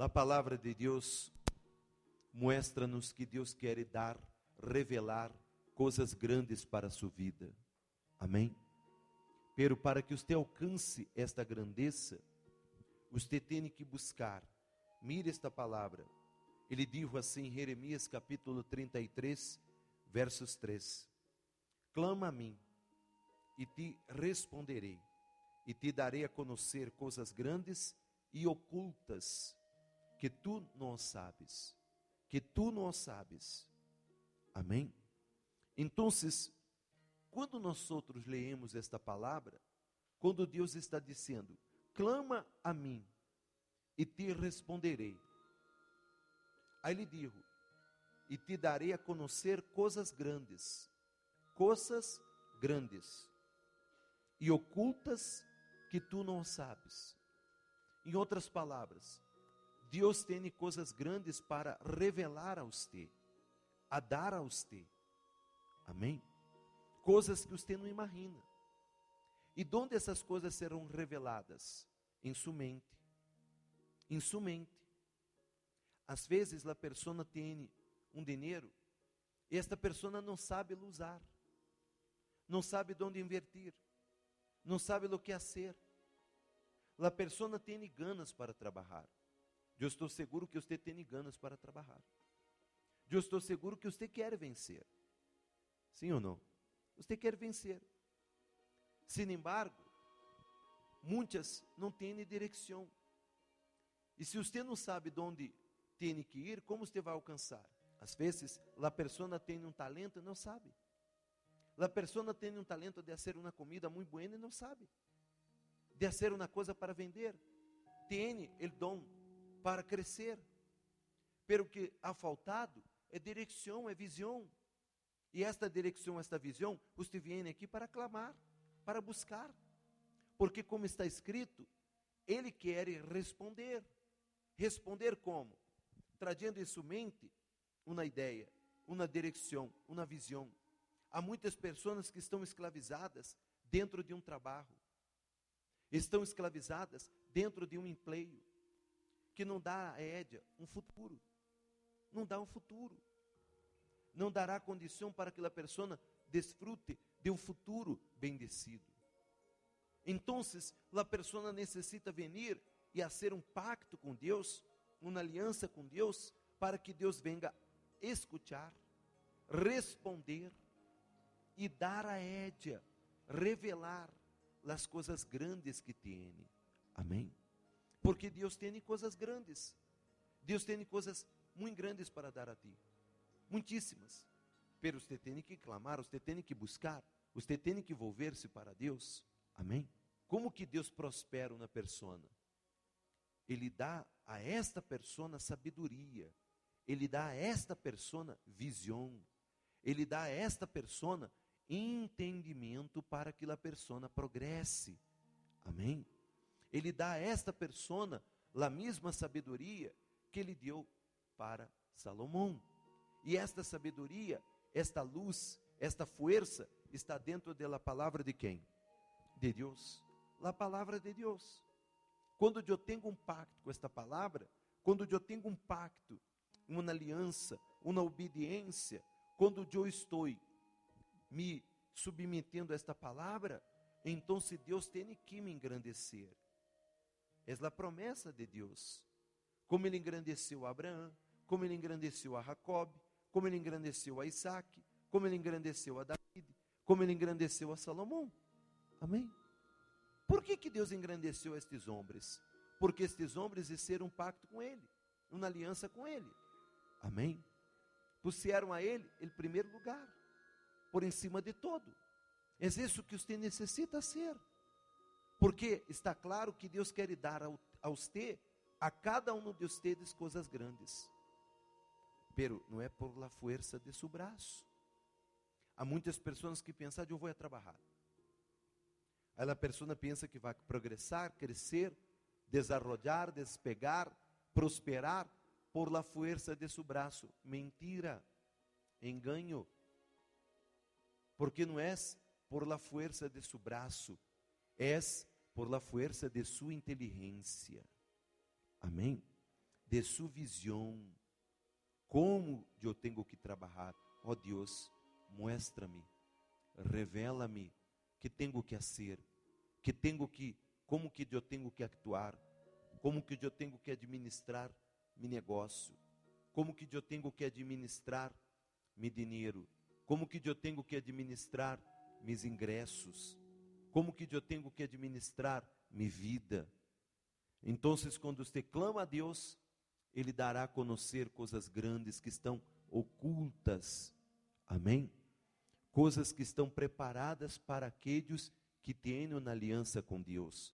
A palavra de Deus mostra-nos que Deus quer dar, revelar coisas grandes para a sua vida. Amém? Pero para que você alcance esta grandeza, você tem que buscar. Mire esta palavra. Ele dijo assim em Jeremias capítulo 33, versos 3: Clama a mim, e te responderei, e te darei a conhecer coisas grandes e ocultas que tu não sabes, que tu não sabes. Amém? Então, quando nós outros leemos esta palavra, quando Deus está dizendo: clama a mim e te responderei. Aí ele diz: e te darei a conhecer coisas grandes, coisas grandes e ocultas que tu não sabes. Em outras palavras, Deus tem coisas grandes para revelar a você, a dar a você. Amém? Coisas que você não imagina. E onde essas coisas serão reveladas? Em sua mente. Em sua mente. Às vezes a pessoa tem um dinheiro e esta pessoa não sabe usar. Não sabe onde invertir. Não sabe o que fazer. A pessoa tem ganas para trabalhar. Eu estou seguro que você tem ganas para trabalhar. Eu estou seguro que você quer vencer. Sim ou não? Você quer vencer. Sin embargo, muitas não têm direção. E se você não sabe de onde tem que ir, como você vai alcançar? Às vezes, a pessoa tem um talento e não sabe. A pessoa tem um talento de fazer uma comida muito boa e não sabe. De fazer uma coisa para vender. Tem o dom para crescer. Pero que ha faltado é direção, é visão. E esta direção, esta visão, você vem aqui para clamar, para buscar. Porque, como está escrito, Ele quer responder. Responder como? Trazendo em sua mente uma ideia, uma direção, uma visão. Há muitas pessoas que estão escravizadas dentro de um trabalho, estão escravizadas dentro de um emprego, que não dá a Édia um futuro, não dá um futuro não dará condição para que a pessoa desfrute de um futuro bendecido. Então, a pessoa necessita venir e fazer um pacto com Deus, uma aliança com Deus, para que Deus venga escutar, responder e dar a Édia, revelar as coisas grandes que tem. Amém? Porque Deus tem coisas grandes. Deus tem coisas muito grandes para dar a ti muitíssimas. Pero você tem que clamar, você tem que buscar, você tem que volver-se para Deus. Amém? Como que Deus prospera uma persona? Ele dá a esta persona sabedoria. Ele dá a esta persona visão. Ele dá a esta persona entendimento para que a persona progresse. Amém? Ele dá a esta persona a mesma sabedoria que ele deu para Salomão. E esta sabedoria, esta luz, esta força está dentro da palavra de quem? De Deus. A palavra de Deus. Quando eu tenho um pacto com esta palavra, quando eu tenho um pacto, uma aliança, uma obediência, quando eu estou me submetendo a esta palavra, então se Deus tem que me engrandecer. É a promessa de Deus. Como ele engrandeceu a Abraão, como ele engrandeceu a Jacob, como ele engrandeceu a Isaac, como ele engrandeceu a David, como ele engrandeceu a Salomão. Amém? Por que, que Deus engrandeceu estes homens? Porque estes homens fizeram um pacto com ele, uma aliança com ele. Amém? Puseram a ele em primeiro lugar, por em cima de todo. É isso que você necessita ser. Porque está claro que Deus quer dar a você, a cada um de vocês, coisas grandes pero não é por la fuerza de su braço. Há muitas pessoas que pensam, eu vou trabalhar. Aí a pessoa pensa que vai progressar, crescer, desarrollar, despegar, prosperar por la fuerza de su braço. Mentira, engano. Porque não é por la fuerza de su braço, é por la fuerza de sua inteligência. Amém? de sua visão, como eu tenho que trabalhar. Ó oh Deus, muestra-me, revela-me que tenho que fazer, que tenho que, como que eu tenho que actuar, como que eu tenho que administrar meu negócio, como que eu tenho que administrar meu dinheiro, como que eu tenho que administrar meus ingressos, como que eu tenho que administrar minha vida. Então, quando você clama a Deus, Ele dará a conhecer coisas grandes que estão ocultas. Amém? Coisas que estão preparadas para aqueles que têm uma aliança com Deus.